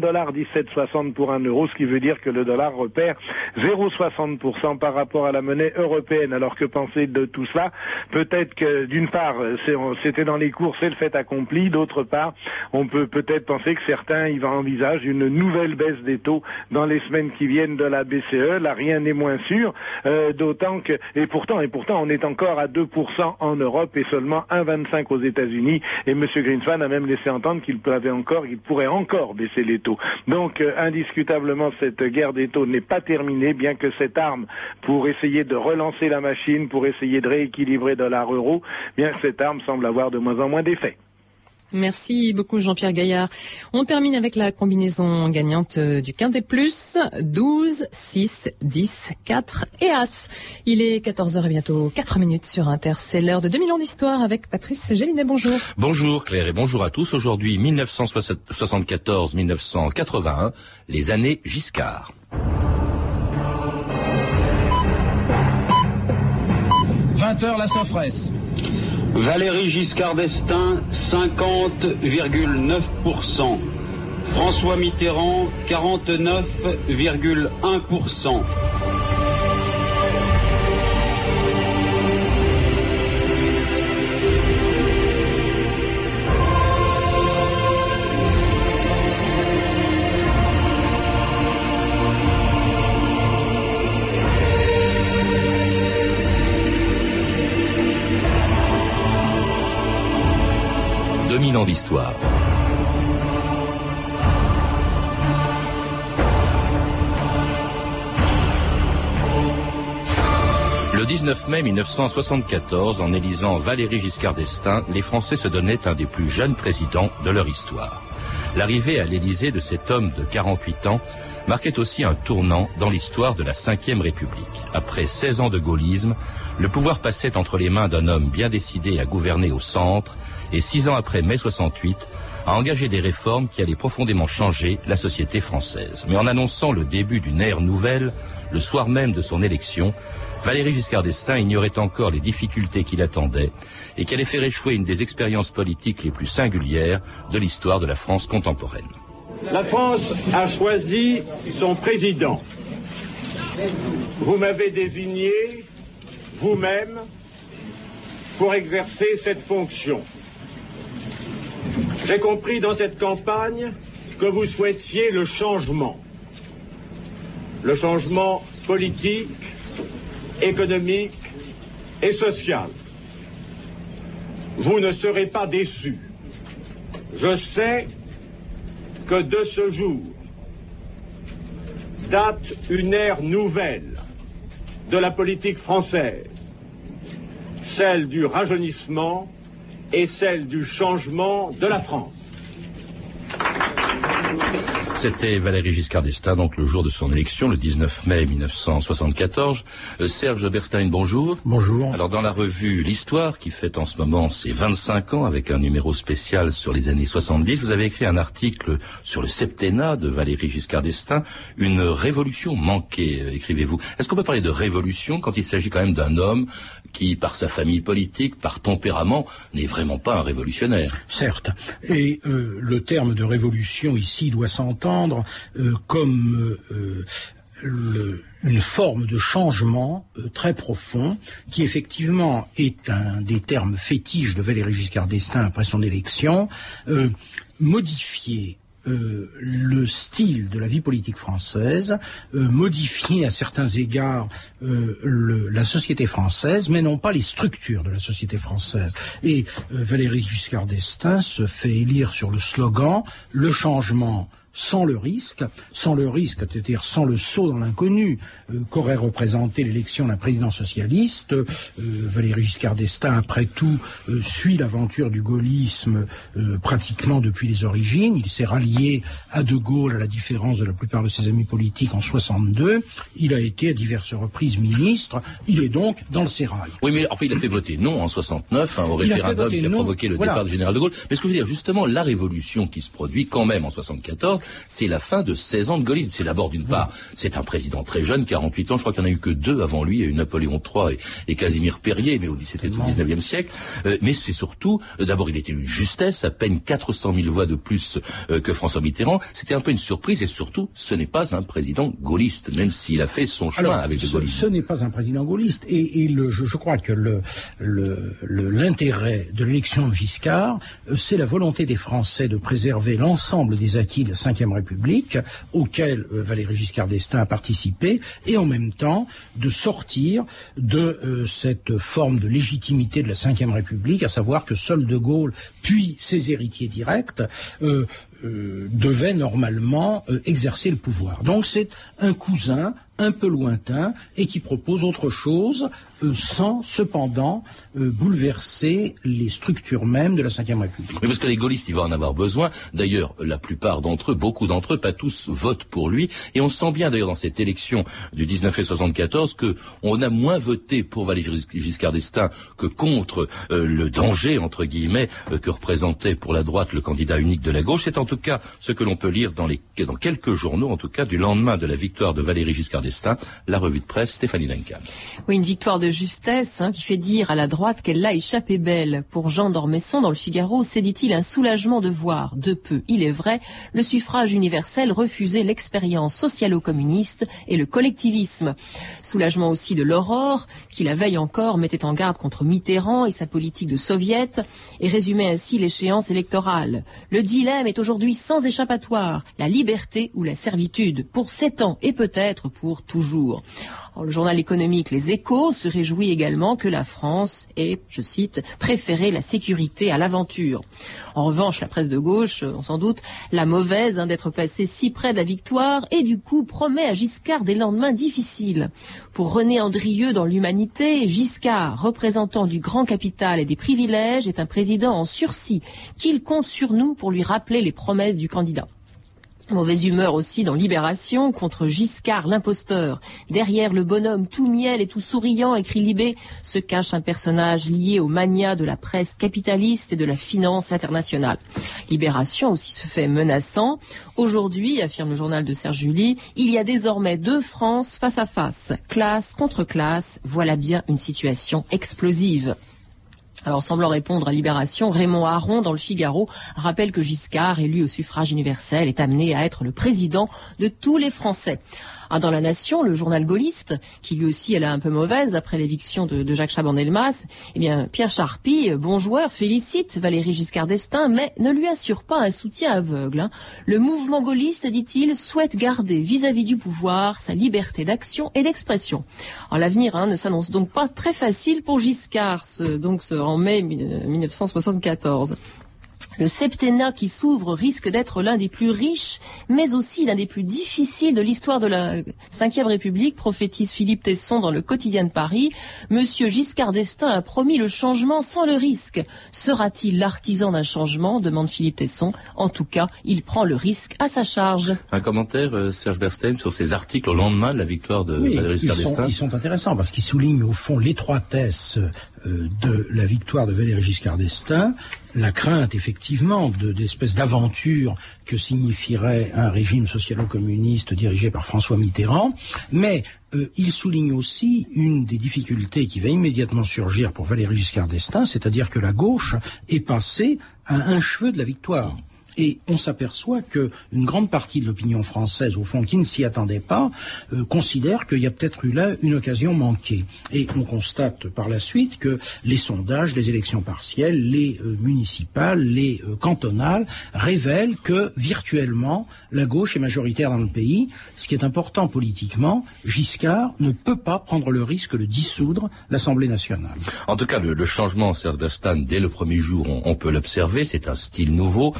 1,1760 pour un euro, ce qui veut dire que le dollar repère 0,60% par rapport à la monnaie européenne. Alors que penser de tout cela? Peut-être que d'une part, c'était dans les cours, c'est le fait accompli. D'autre part, on peut peut-être penser que certains y envisagent une nouvelle baisse des taux dans les semaines qui viennent de la BCE. Là, rien n'est moins sûr. Euh, d'autant que, et pourtant, et pourtant, on est encore à 2% en Europe et seulement 1,25 aux États-Unis. Et M. Greenspan a même laissé entendre qu'il encore, qu'il pourrait encore baisser les taux. Donc, euh, indiscutablement, cette guerre des taux n'est pas terminée, bien que cette arme pour essayer de relancer la machine, pour essayer de rééquilibrer dollar-euro, bien cette arme semble avoir de moins en moins d'effet. Merci beaucoup Jean-Pierre Gaillard. On termine avec la combinaison gagnante euh, du Quintet Plus. 12, 6, 10, 4 et As. Il est 14h et bientôt 4 minutes sur Inter. C'est l'heure de 2000 ans d'histoire avec Patrice Gélinet. Bonjour. Bonjour Claire et bonjour à tous. Aujourd'hui 1974-1981, les années Giscard. 20h la Sofresse. Valérie Giscard d'Estaing, 50,9%. François Mitterrand, 49,1%. 2000 ans d'histoire. Le 19 mai 1974, en élisant Valéry Giscard d'Estaing, les Français se donnaient un des plus jeunes présidents de leur histoire. L'arrivée à l'Élysée de cet homme de 48 ans marquait aussi un tournant dans l'histoire de la Ve République. Après 16 ans de gaullisme, le pouvoir passait entre les mains d'un homme bien décidé à gouverner au centre et six ans après mai 68, a engagé des réformes qui allaient profondément changer la société française. Mais en annonçant le début d'une ère nouvelle, le soir même de son élection, Valéry Giscard d'Estaing ignorait encore les difficultés qui l'attendaient et qui allaient faire échouer une des expériences politiques les plus singulières de l'histoire de la France contemporaine. La France a choisi son président. Vous m'avez désigné, vous-même, pour exercer cette fonction. J'ai compris dans cette campagne que vous souhaitiez le changement. Le changement politique, économique et social. Vous ne serez pas déçus. Je sais que de ce jour date une ère nouvelle de la politique française, celle du rajeunissement et celle du changement de la France. C'était Valéry Giscard d'Estaing, donc le jour de son élection, le 19 mai 1974. Euh, Serge Berstein, bonjour. Bonjour. Alors dans la revue L'Histoire, qui fête en ce moment ses 25 ans, avec un numéro spécial sur les années 70, vous avez écrit un article sur le septennat de Valéry Giscard d'Estaing, une révolution manquée, euh, écrivez-vous. Est-ce qu'on peut parler de révolution quand il s'agit quand même d'un homme qui, par sa famille politique, par tempérament, n'est vraiment pas un révolutionnaire? Certes. Et euh, le terme de révolution ici doit s'entendre euh, comme euh, une forme de changement très profond, qui effectivement est un des termes fétiches de Valéry Giscard d'Estaing après son élection, modifier euh, le style de la vie politique française, euh, modifier à certains égards euh, la société française, mais non pas les structures de la société française. Et Valéry Giscard d'Estaing se fait élire sur le slogan « Le changement sans le risque, sans le risque, c'est-à-dire sans le saut dans l'inconnu euh, qu'aurait représenté l'élection d'un président socialiste. Euh, Valéry Giscard d'Estaing, après tout, euh, suit l'aventure du gaullisme pratiquement depuis les origines. Il s'est rallié à De Gaulle, à la différence de la plupart de ses amis politiques en 62. Il a été à diverses reprises ministre. Il est donc dans le sérail. Oui, mais enfin, il a fait voter non en 69 hein, au référendum qui a provoqué le départ du général De Gaulle. Mais ce que je veux dire, justement, la révolution qui se produit quand même en 74, 1914, c'est la fin de 16 ans de gaullisme. C'est d'abord d'une part, c'est un président très jeune, 48 ans, je crois qu'il n'y en a eu que deux avant lui, il y a eu Napoléon III et, Casimir Perrier, mais c'était au 19e siècle. Euh, mais c'est surtout, euh, d'abord il était une justesse, à peine 400 000 voix de plus euh, que François Mitterrand. C'était un peu une surprise et surôt, ce n'est pas un président gaulliste, même s'il a fait son chemin avec le gaullisme. Ce n'est pas un président gaulliste et, le, je, crois que le, l'intérêt de l'élection de Giscard, c'est la volonté des Français de préserver l'ensemble des acquis de République, auxquels Valéry Giscard d'Estaing a participé, et en même temps de sortir de cette forme de légitimité de la Ve République, à savoir que seul De Gaulle, puis ses héritiers directs, euh, devaient normalement euh, exercer le pouvoir. Donc c'est un cousin un peu lointain et qui propose autre chose euh, sans cependant bouleverser les structures mêmes de la Ve République. Mais parce que les gaullistes, ils vont en avoir besoin. D'ailleurs, la plupart d'entre eux, beaucoup d'entre eux, pas tous, votent pour lui. Et on sent bien d'ailleurs dans cette élection du 19 et 74 que on a moins voté pour Valéry Giscard d'Estaing que contre le danger entre guillemets que représentait pour la droite le candidat unique de la gauche. Tout cas ce que l'on peut lire dans, les, dans quelques journaux, en tout cas du lendemain de la victoire de Valéry Giscard d'Estaing, la revue de presse Stéphanie Duncan. Oui, une victoire de justesse hein, qui fait dire à la droite qu'elle l'a échappé belle. Pour Jean d'Ormesson, dans le Figaro, c'est, dit-il, un soulagement de voir, de peu, il est vrai, le suffrage universel refuser l'expérience socialo-communiste et le collectivisme. Soulagement aussi de l'Aurore, qui la veille encore mettait en garde contre Mitterrand et sa politique de soviet, et résumait ainsi l'échéance électorale. Le dilemme est aujourd'hui sans échappatoire, la liberté ou la servitude, pour sept ans et peut-être pour toujours le journal économique Les Échos se réjouit également que la France ait, je cite, préféré la sécurité à l'aventure. En revanche, la presse de gauche, on s'en doute, la mauvaise hein, d'être passée si près de la victoire et du coup promet à Giscard des lendemains difficiles. Pour René Andrieux dans l'Humanité, Giscard, représentant du grand capital et des privilèges, est un président en sursis qu'il compte sur nous pour lui rappeler les promesses du candidat. Mauvaise humeur aussi dans Libération contre Giscard l'imposteur. Derrière le bonhomme tout miel et tout souriant, écrit Libé, se cache un personnage lié aux mania de la presse capitaliste et de la finance internationale. Libération aussi se fait menaçant. Aujourd'hui, affirme le journal de Serge Julie, il y a désormais deux France face à face. Classe contre classe, voilà bien une situation explosive. Alors, semblant répondre à Libération, Raymond Aron, dans le Figaro, rappelle que Giscard, élu au suffrage universel, est amené à être le président de tous les Français. Ah, dans La Nation, le journal gaulliste, qui lui aussi elle a un peu mauvaise après l'éviction de, Jacques Chaban-Delmas, eh bien Pierre Charpie, bon joueur, félicite Valéry Giscard d'Estaing, mais ne lui assure pas un soutien aveugle. Hein. Le mouvement gaulliste, dit-il, souhaite garder vis-à-vis du pouvoir sa liberté d'action et d'expression. L'avenir hein, ne s'annonce donc pas très facile pour Giscard, donc en mai 1974. Le septennat qui s'ouvre risque d'être l'un des plus riches, mais aussi l'un des plus difficiles de l'histoire de la Ve République, prophétise Philippe Tesson dans le quotidien de Paris. Monsieur Giscard d'Estaing a promis le changement sans le risque. Sera-t-il l'artisan d'un changement? demande Philippe Tesson. En tout cas, il prend le risque à sa charge. Un commentaire, euh, Serge Berstein, sur ces articles au lendemain de la victoire de Valéry Giscard d'Estaing Ils sont intéressants parce qu'ils soulignent au fond l'étroitesse euh, de la victoire de Valéry Giscard d'Estaing la crainte effectivement d'espèces d'aventures que signifierait un régime socialo-communiste dirigé par François Mitterrand, mais euh, il souligne aussi une des difficultés qui va immédiatement surgir pour Valéry Giscard d'Estaing, c'est-à-dire que la gauche est passée à un cheveu de la victoire. Et on s'aperçoit que une grande partie de l'opinion française, au fond, qui ne s'y attendait pas, euh, considère qu'il y a peut-être eu là une occasion manquée. Et on constate par la suite que les sondages, les élections partielles, les euh, municipales, les euh, cantonales révèlent que virtuellement la gauche est majoritaire dans le pays. Ce qui est important politiquement, Giscard ne peut pas prendre le risque de dissoudre l'Assemblée nationale. En tout cas, le, changement, Serge Bastan, dès le premier jour, on, peut l'observer. C'est un style nouveau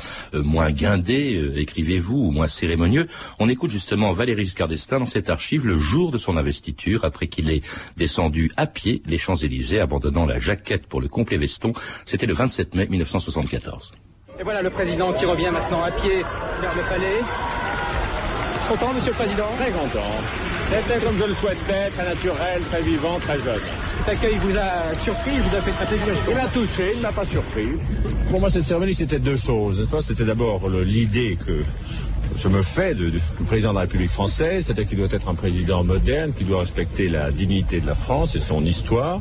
moins guindé, euh, écrivez-vous, ou moins cérémonieux. On écoute justement Valéry Giscard d'Estaing dans cette archive le jour de son investiture, après qu'il ait descendu à pied les Champs-Élysées, abandonnant la jaquette pour le complet veston. C'était le 27 mai 1974. Et voilà le président qui revient maintenant à pied vers le palais. Content, monsieur le président? Très content. C'était comme je le souhaitais, très naturel, très vivant, très jeune. Cet accueil vous a surpris, vous a fait très plaisir Il m'a touché, il ne m'a pas surpris. Pour moi, cette cérémonie, c'était deux choses. C'était d'abord l'idée que je me fais du président de la République française, c'est-à-dire qu'il doit être un président moderne, qui doit respecter la dignité de la France et son histoire.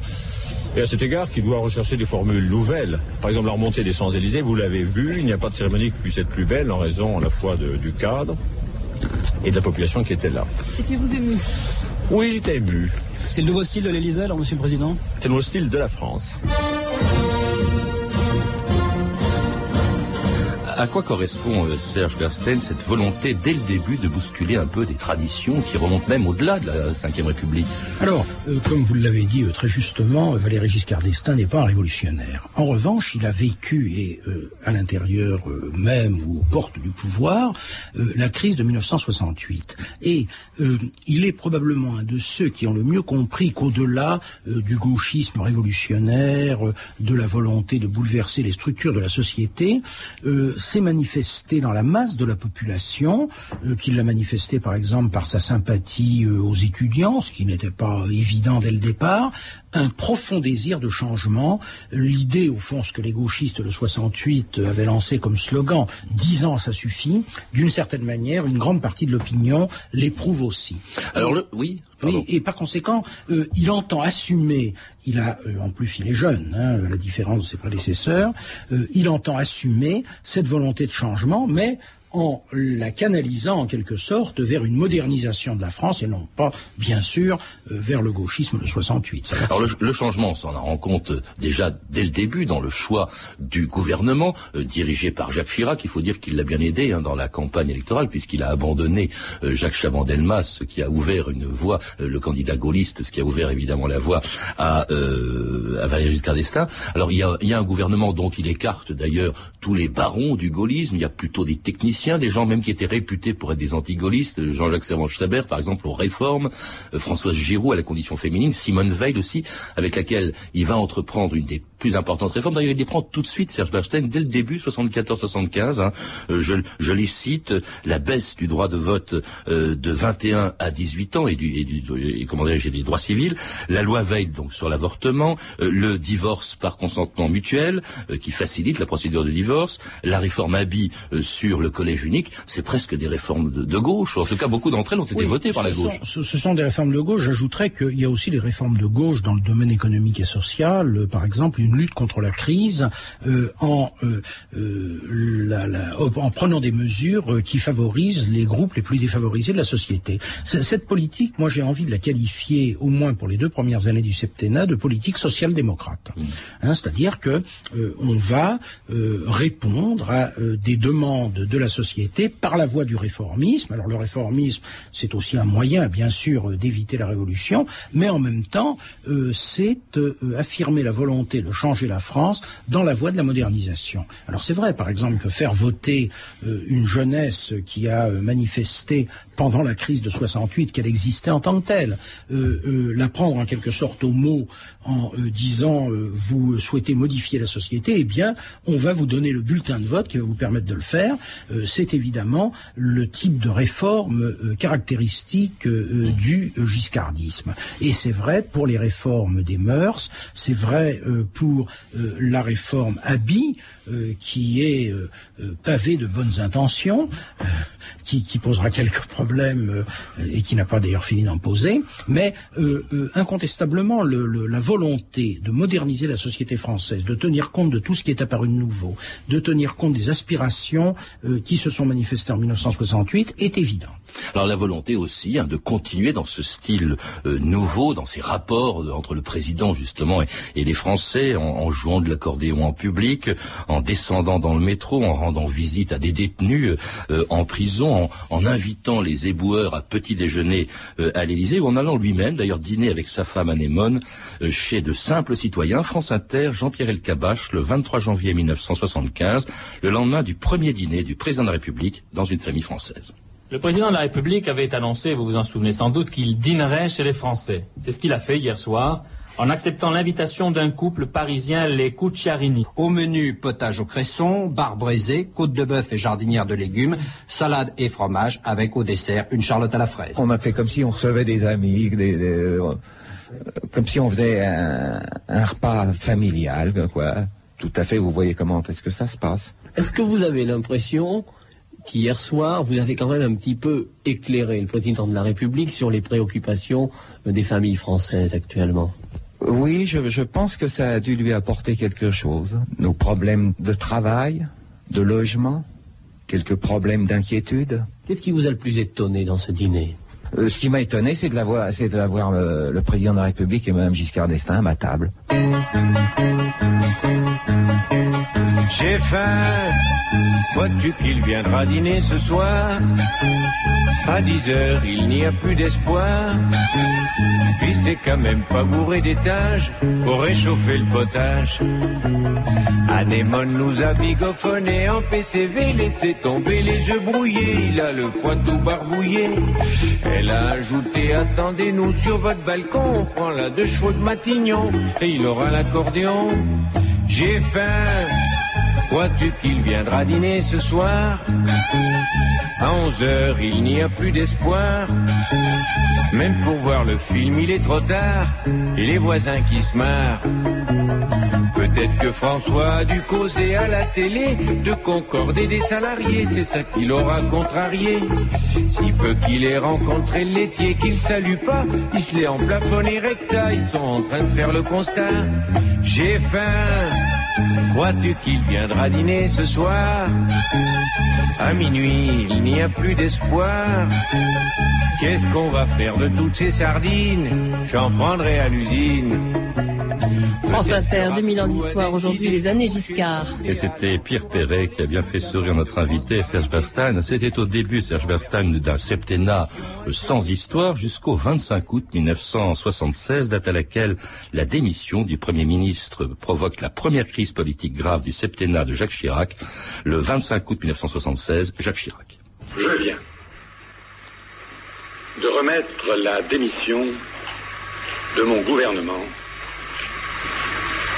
Et à cet égard, qui doit rechercher des formules nouvelles. Par exemple, la remontée des Champs-Élysées, vous l'avez vu, il n'y a pas de cérémonie qui puisse être plus belle en raison à la fois du cadre et de la population qui était là. Étiez-vous ému Oui, j'étais ému. C'est le nouveau style de l'Élysée, alors, Monsieur le Président? C'est le nouveau style de la France. À quoi correspond, euh, Serge Gersten, cette volonté dès le début de bousculer un peu des traditions qui remontent même au-delà de la Ve République? Alors, euh, comme vous l'avez dit euh, très justement, Valéry Giscard d'Estaing n'est pas un révolutionnaire. En revanche, il a vécu, et à l'intérieur même ou aux portes du pouvoir, la crise de 1968. Et il est probablement un de ceux qui ont le mieux compris qu'au-delà du gauchisme révolutionnaire, de la volonté de bouleverser les structures de la société, s'est manifesté dans la masse de la population, euh, qu'il l'a manifesté par exemple par sa sympathie euh, aux étudiants, ce qui n'était pas évident dès le départ, un profond désir de changement. L'idée, au fond, ce que les gauchistes de 68 avaient lancé comme slogan, dix ans ça suffit, d'une certaine manière, une grande partie de l'opinion l'éprouve aussi. Alors le, oui, et par conséquent, euh, il entend assumer, il a, euh, en plus il est jeune, hein, à la différence de ses prédécesseurs, euh, il entend assumer cette volonté de changement, mais en la canalisant en quelque sorte vers une modernisation de la France et non pas, bien sûr, euh, vers le gauchisme de 68. Alors le, changement, on s'en rend compte déjà dès le début dans le choix du gouvernement euh, dirigé par Jacques Chirac. Il faut dire qu'il l'a bien aidé hein, dans la campagne électorale puisqu'il a abandonné euh, Jacques Chaban-Delmas, ce qui a ouvert une voie, le candidat gaulliste, ce qui a ouvert évidemment la voie à, à Valéry Giscard d'Estaing. Alors il y, a, il y a un gouvernement dont il écarte d'ailleurs tous les barons du gaullisme. Il y a plutôt des techniciens des gens même qui étaient réputés pour être des anti-gaullistes, Jean-Jacques Servan-Schreiber par exemple aux réformes, euh, Françoise Giroud à la condition féminine, Simone Veil aussi, avec laquelle il va entreprendre une des plus importantes réformes. D'ailleurs, il les prend tout de suite, Serge Bernstein, dès le début, 74-75. Hein, euh, je, je, les cite, la baisse du droit de vote euh, de 21 à 18 ans et du, et, du, et comment des droits civils, la loi Veil donc sur l'avortement, le divorce par consentement mutuel qui facilite la procédure de divorce, la réforme Abi sur le collège unique, c'est presque des réformes de, gauche. En tout cas, beaucoup d'entre elles ont été votées par la gauche. ce, sont des réformes de gauche. J'ajouterais qu'il y a aussi des réformes de gauche dans le domaine économique et social. Euh, par exemple, une lutte contre la crise euh, en, euh, la, en prenant des mesures qui favorisent les groupes les plus défavorisés de la société. Cette politique, moi, j'ai envie de la qualifier, au moins pour les deux premières années du septennat, de politique social-démocrate. Mmh. Hein, c'est-à-dire que on va répondre à des demandes de la société par la voie du réformisme. Alors le réformisme, c'est aussi un moyen, bien sûr, euh, d'éviter la révolution, mais en même temps, euh, c'est euh, affirmer la volonté de changer la France dans la voie de la modernisation. Alors c'est vrai, par exemple, que faire voter une jeunesse qui a manifesté pendant la crise de 68 qu'elle existait en tant que telle. Euh, euh, la prendre en quelque sorte au mot en euh, disant vous souhaitez modifier la société, eh bien, on va vous donner le bulletin de vote qui va vous permettre de le faire. c'est évidemment le type de réforme caractéristique du giscardisme. Et c'est vrai pour les réformes des mœurs, c'est vrai pour la réforme Abi, qui est pavée de bonnes intentions, qui, qui posera quelques problèmes problème euh, et qui n'a pas d'ailleurs fini d'en poser, mais euh, euh, incontestablement la volonté de moderniser la société française, de tenir compte de tout ce qui est apparu de nouveau, de tenir compte des aspirations qui se sont manifestées en 1968 est évidente. Alors la volonté aussi hein, de continuer dans ce style nouveau, dans ces rapports entre le président justement et, les Français, en, jouant de l'accordéon en public, en descendant dans le métro, en rendant visite à des détenus en prison, en, en invitant les éboueurs à petit déjeuner euh, à l'Élysée, ou en allant lui-même, d'ailleurs, dîner avec sa femme Anémone, euh, chez de simples citoyens. France Inter, Jean-Pierre Elkabach, le 23 janvier 1975, le lendemain du premier dîner du président de la République dans une famille française. Le président de la République avait annoncé, vous vous en souvenez sans doute, qu'il dînerait chez les Français. C'est ce qu'il a fait hier soir en acceptant l'invitation d'un couple parisien, les Cucciarini. Au menu, potage au cresson, bar braisé, côte de bœuf et jardinière de légumes, salade et fromage, avec au dessert une charlotte à la fraise. On a fait comme si on recevait des amis, euh, comme si on faisait un, repas familial, quoi. Tout à fait, vous voyez comment est-ce que ça se passe. Est-ce que vous avez l'impression qu'hier soir, vous avez quand même un petit peu éclairé le président de la République sur les préoccupations des familles françaises actuellement? Oui, je, je pense que ça a dû lui apporter quelque chose. Nos problèmes de travail, de logement, quelques problèmes d'inquiétude. Qu'est-ce qui vous a le plus étonné dans ce dîner? Euh, ce qui m'a étonné, c'est de l'avoir, c'est de l'avoir euh, le président de la République et Mme Giscard d'Estaing à ma table. J'ai faim, vois-tu qu'il viendra dîner ce soir? À 10 heures, il n'y a plus d'espoir. Puis c'est quand même pas bourré d'étages pour réchauffer le potage. Anémone nous a bigophoné en PCV, laissé tomber les yeux brouillés, il a le poing tout barbouillé. Elle a ajouté, attendez-nous sur votre balcon, on prend la deux chevaux de Matignon, aura l'accordéon. J'ai faim, Crois-tu qu'il viendra dîner ce soir? À 11 heures, il n'y a plus d'espoir. Même pour voir le film, il est trop tard. Et les voisins qui se marrent. Peut-être que François a dû causer à la télé de concorder des salariés, c'est ça qui l'aura contrarié. Si peu qu'il ait rencontré le laitier qu'il salue pas, il se l'est en plafonné recta, ils sont en train de faire le constat. J'ai faim. Crois-tu qu'il viendra dîner ce soir? À minuit, il n'y a plus d'espoir. Qu'est-ce qu'on va faire de toutes ces sardines? J'en prendrai à l'usine. France Inter, 2000 ans d'histoire, aujourd'hui les années Giscard. Et c'était Pierre Perret qui a bien fait sourire notre invité, Serge Bastane. C'était au début, Serge Bastane, d'un septennat sans histoire jusqu'au 25 août 1976, date à laquelle la démission du Premier ministre provoque la première crise politique grave du septennat de Jacques Chirac. Le 25 août 1976, Jacques Chirac. Je viens de remettre la démission de mon gouvernement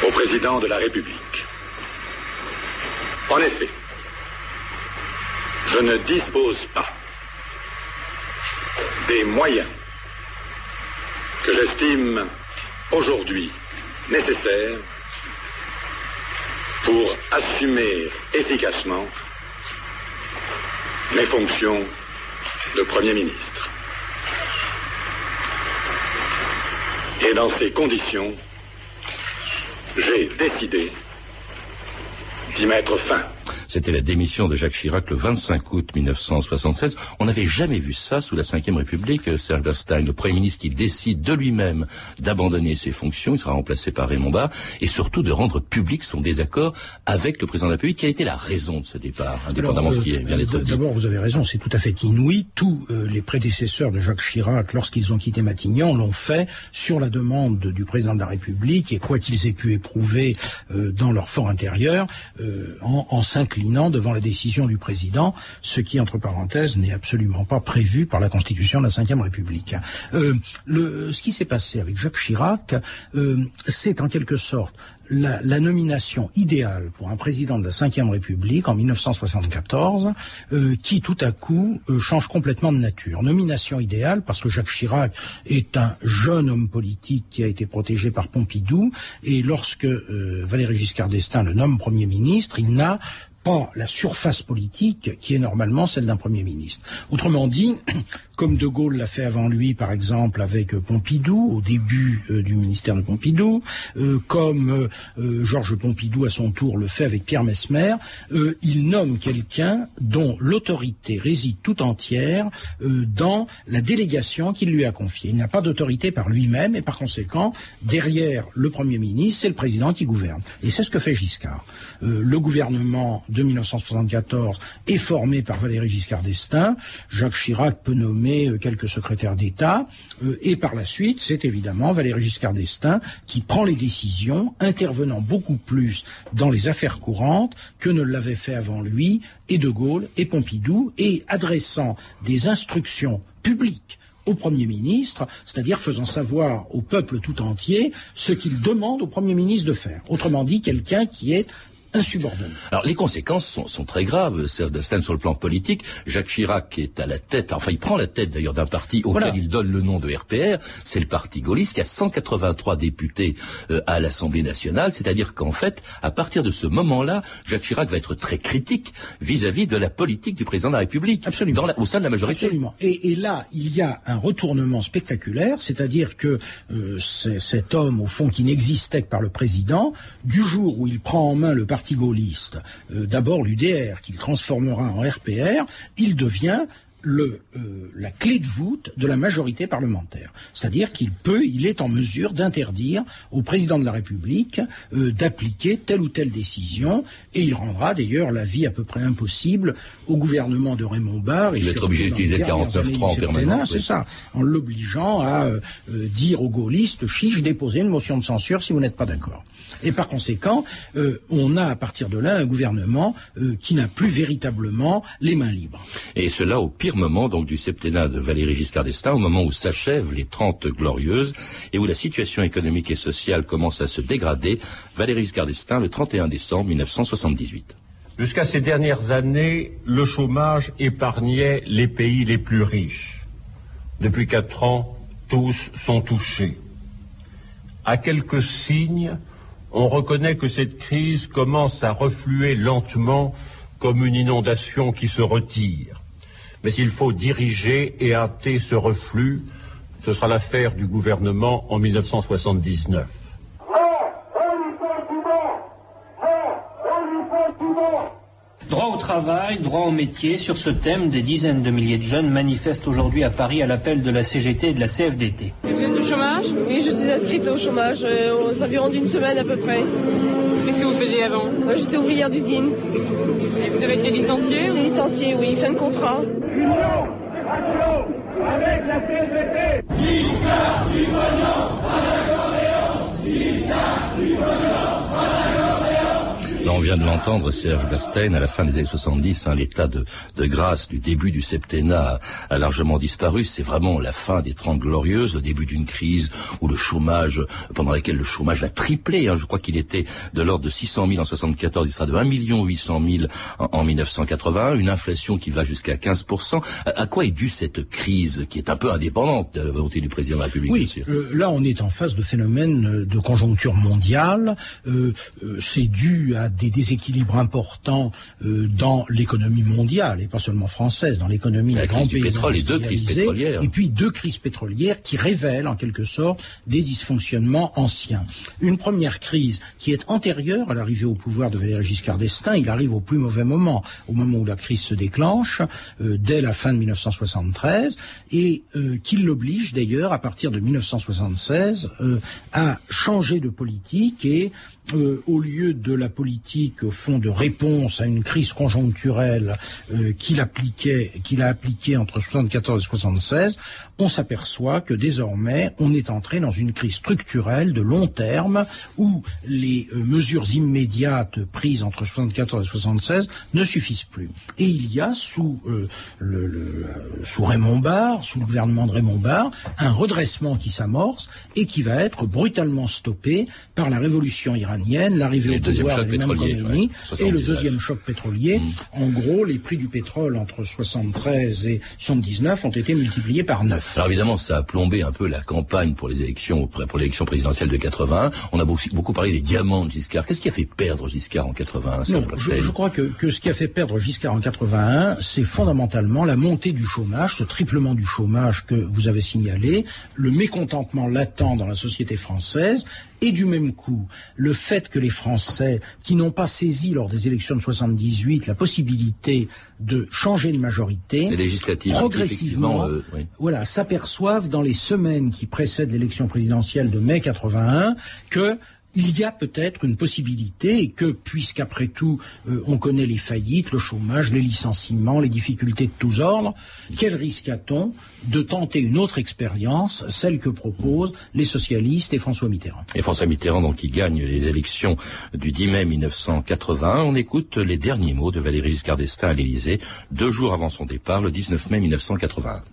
au président de la République. En effet, je ne dispose pas des moyens que j'estime aujourd'hui nécessaires pour assumer efficacement mes fonctions de Premier ministre. Et dans ces conditions, j'ai décidé d'y mettre fin. C'était la démission de Jacques Chirac le 25 août 1976. On n'avait jamais vu ça sous la Ve République, Serge Gastein, le Premier ministre qui décide de lui-même d'abandonner ses fonctions, il sera remplacé par Raymond Barre, et surtout de rendre public son désaccord avec le président de la République. Quelle été la raison de ce départ, indépendamment de ce qui vient d'être dit? D'abord, vous avez raison, c'est tout à fait inouï. Tous euh, les prédécesseurs de Jacques Chirac, lorsqu'ils ont quitté Matignon, l'ont fait sur la demande du président de la République, et quoi qu'ils aient pu éprouver euh, dans leur fort intérieur, euh, en, en s'inclinant devant la décision du président, ce qui, entre parenthèses, n'est absolument pas prévu par la Constitution de la Ve République. Euh, le, ce qui s'est passé avec Jacques Chirac, euh, c'est en quelque sorte la, la, nomination idéale pour un président de la Ve République en 1974, euh, qui tout à coup euh, change complètement de nature. Nomination idéale parce que Jacques Chirac est un jeune homme politique qui a été protégé par Pompidou, et lorsque euh, Valéry Giscard d'Estaing le nomme Premier ministre, il n'a pas la surface politique qui est normalement celle d'un Premier ministre. Autrement dit, comme De Gaulle l'a fait avant lui, par exemple, avec Pompidou, au début euh, du ministère de Pompidou, euh, comme euh, Georges Pompidou, à son tour, le fait avec Pierre Mesmer, il nomme quelqu'un dont l'autorité réside tout entière dans la délégation qu'il lui a confiée. Il n'a pas d'autorité par lui-même, et par conséquent, derrière le Premier ministre, c'est le président qui gouverne. Et c'est ce que fait Giscard. le gouvernement de 1974 est formé par Valéry Giscard d'Estaing. Jacques Chirac peut nommer quelques secrétaires d'État. Euh, et par la suite, c'est évidemment Valéry Giscard d'Estaing qui prend les décisions, intervenant beaucoup plus dans les affaires courantes que ne l'avaient fait avant lui et De Gaulle et Pompidou, et adressant des instructions publiques au Premier ministre, c'est-à-dire faisant savoir au peuple tout entier ce qu'il demande au Premier ministre de faire. Autrement dit, quelqu'un qui est insubordonnée. Alors les conséquences sont, sont très graves, Sébastien, sur le plan politique. Jacques Chirac est à la tête, enfin il prend la tête d'ailleurs d'un parti auquel Voilà. il donne le nom de RPR, c'est le parti gaulliste qui a 183 députés euh, à l'Assemblée nationale, c'est-à-dire qu'en fait, à partir de ce moment-là, Jacques Chirac va être très critique vis-à-vis de la politique du président de la République dans la- au sein de la majorité. Absolument. Et, et là, il y a un retournement spectaculaire, c'est-à-dire que euh, cet homme, au fond, qui n'existait que par le président, du jour où il prend en main le parti euh, d'abord l'UDR, qu'il transformera en RPR, il devient le, euh, la clé de voûte de la majorité parlementaire. C'est-à-dire qu'il peut, il est en mesure d'interdire au président de la République euh, d'appliquer telle ou telle décision, et il rendra d'ailleurs la vie à peu près impossible au gouvernement de Raymond Barre. Il va être obligé d'utiliser le dernières 49.3 années en permanence, C'est oui. ça, en l'obligeant à euh, euh, dire aux gaullistes, chiche, déposez une motion de censure si vous n'êtes pas d'accord. Et par conséquent, euh, on a à partir de là un gouvernement euh, qui n'a plus véritablement les mains libres. Et cela au pire moment du septennat de Valéry Giscard d'Estaing, au moment où s'achèvent les Trente Glorieuses et où la situation économique et sociale commence à se dégrader. Valéry Giscard d'Estaing, le 31 décembre 1978. Jusqu'à ces dernières années, le chômage épargnait les pays les plus riches. Depuis quatre ans, tous sont touchés. À quelques signes, on reconnaît que cette crise commence à refluer lentement comme une inondation qui se retire. Mais il faut diriger et hâter ce reflux. Ce sera l'affaire du gouvernement en 1979. Droit au travail, droit au métier, sur ce thème, des dizaines de milliers de jeunes manifestent aujourd'hui à Paris à l'appel de la CGT et de la CFDT. Chômage Oui, je suis inscrite au chômage euh, aux environs d'une semaine à peu près. Qu'est-ce que vous faisiez avant J'étais ouvrière d'usine. Et vous avez été licenciée Licenciée, oui, fin de contrat. Avec la CGT Là, on vient de l'entendre, Serge Berstein, à la fin des années 70, hein, l'état de, de grâce du début du septennat a, a largement disparu. C'est vraiment la fin des Trente Glorieuses, le début d'une crise où le chômage, pendant laquelle le chômage va tripler. hein. Je crois qu'il était de l'ordre de 600 000 en 74, il sera de 1 800 000 en, en 1981, une inflation qui va jusqu'à 15 À, à quoi est due cette crise qui est un peu indépendante de la volonté du président de la République, bien Oui, sûr? euh, là on est en face de phénomènes de conjoncture mondiale. Euh, euh, c'est dû à des déséquilibres importants euh, dans l'économie mondiale et pas seulement française, dans l'économie des grands pays pétrole deux crises pétrolières. Et puis deux crises pétrolières qui révèlent en quelque sorte des dysfonctionnements anciens. Une première crise qui est antérieure à l'arrivée au pouvoir de Valéry Giscard d'Estaing, il arrive au plus mauvais moment, au moment où la crise se déclenche, euh, dès la fin de 1973, et euh, qui l'oblige d'ailleurs à partir de 1976 euh, à changer de politique et euh, au lieu de la politique au fond de réponse à une crise conjoncturelle euh, qu'il appliquait, qu'il a appliquée entre 74 et 76, on s'aperçoit que désormais on est entré dans une crise structurelle de long terme où les euh, mesures immédiates prises entre 74 et 76 ne suffisent plus. Et il y a sous euh, le, le- euh, sous Raymond Barre, sous le gouvernement de Raymond Barre, un redressement qui s'amorce et qui va être brutalement stoppé par la révolution iranienne, l'arrivée au pouvoir de pétrolier, Khomeini ouais, et le 79. deuxième choc pétrolier. En gros, les prix du pétrole entre 73 et 79 ont été multipliés par 9. Alors évidemment, ça a plombé un peu la campagne pour les élections, pour l'élection présidentielle de 81. On a beaucoup, beaucoup parlé des diamants de Giscard. Qu'est-ce qui a fait perdre Giscard en 81 Serge Non, je, je crois que, que ce qui a fait perdre Giscard en 81, c'est fondamentalement la montée du chômage, ce triplement du chômage que vous avez signalé, le mécontentement latent dans la société française, et du même coup, le fait que les Français, qui n'ont pas saisi lors des élections de 78 la possibilité de changer de majorité, progressivement, euh, oui. voilà, s'aperçoivent dans les semaines qui précèdent l'élection présidentielle de mai 81 que il y a peut-être une possibilité et que, puisqu'après tout, euh, on connaît les faillites, le chômage, les licenciements, les difficultés de tous ordres, quel risque a-t-on de tenter une autre expérience, celle que proposent les socialistes et François Mitterrand? Et François Mitterrand, donc, qui gagne les élections du 10 mai 1981. On écoute les derniers mots de Valéry Giscard d'Estaing à l'Élysée, deux jours avant son départ, le 19 mai 1981.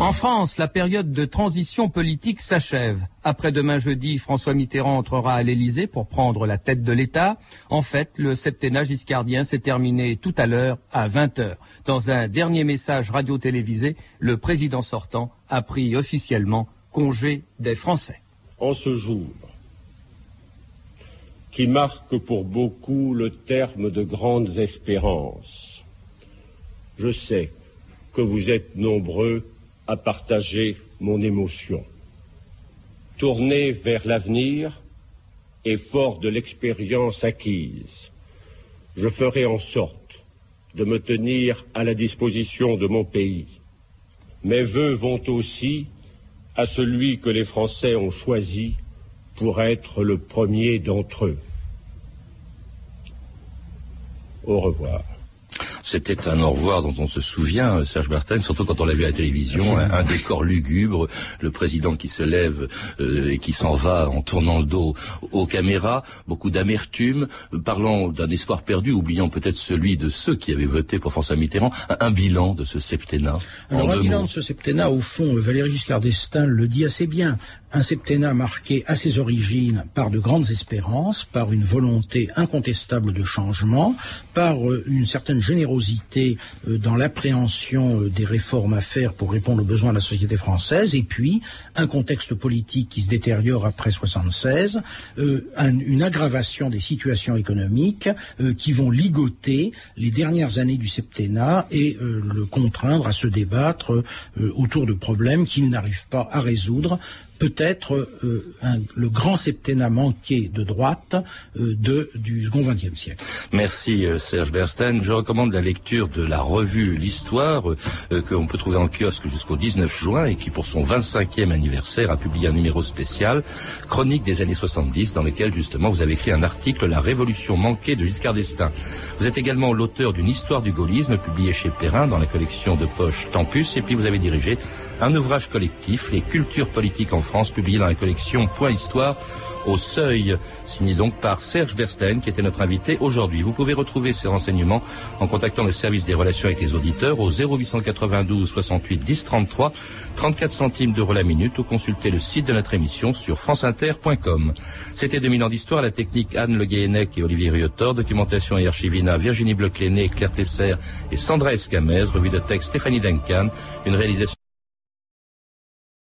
En France, la période de transition politique s'achève. Après-demain jeudi, François Mitterrand entrera à l'Élysée pour prendre la tête de l'État. En fait, le septennat giscardien s'est terminé tout à l'heure à 20h. Dans un dernier message radio-télévisé, le président sortant a pris officiellement congé des Français. En ce jour, qui marque pour beaucoup le terme de grandes espérances, je sais que vous êtes nombreux à partager mon émotion. Tourné vers l'avenir et fort de l'expérience acquise, je ferai en sorte de me tenir à la disposition de mon pays. Mes vœux vont aussi à celui que les Français ont choisi pour être le premier d'entre eux. Au revoir. C'était un au revoir dont on se souvient, euh, Serge Bernstein, surtout quand on l'a vu à la télévision, un, un, décor lugubre, le président qui se lève euh, et qui s'en va en tournant le dos aux caméras, beaucoup d'amertume, euh, parlant d'un espoir perdu, oubliant peut-être celui de ceux qui avaient voté pour François Mitterrand, un, bilan de ce septennat. Alors, un bilan mots. de ce septennat, au fond, Valéry Giscard d'Estaing le dit assez bien un septennat marqué à ses origines par de grandes espérances, par une volonté incontestable de changement, par une certaine générosité dans l'appréhension des réformes à faire pour répondre aux besoins de la société française, et puis un contexte politique qui se détériore après 76, une aggravation des situations économiques qui vont ligoter les dernières années du septennat et le contraindre à se débattre autour de problèmes qu'il n'arrive pas à résoudre peut-être euh, le grand septennat manqué de droite euh, du second XXe siècle. Merci euh, Serge Bernstein. Je recommande la lecture de la revue L'Histoire qu'on peut trouver en kiosque jusqu'au 19 juin et qui pour son 25e anniversaire a publié un numéro spécial, Chronique des années 70, dans lequel justement vous avez écrit un article, La révolution manquée de Giscard d'Estaing. Vous êtes également l'auteur d'une histoire du gaullisme publiée chez Perrin dans la collection de poche Tempus et puis vous avez dirigé un ouvrage collectif, Les cultures politiques en France, publié dans la collection Point Histoire au Seuil, signé donc par Serge Berstein, qui était notre invité aujourd'hui. Vous pouvez retrouver ces renseignements en contactant le service des relations avec les auditeurs au 0892 68 10 33, 34 centimes d'euros la minute ou consulter le site de notre émission sur franceinter.com. C'était 2000 ans d'histoire, la technique Anne Le Guéhenec et Olivier Riotor, documentation et archivina Virginie Bleucléné, Claire Tesser et Sandra Escamez, revue de texte Stéphanie Duncan, une réalisation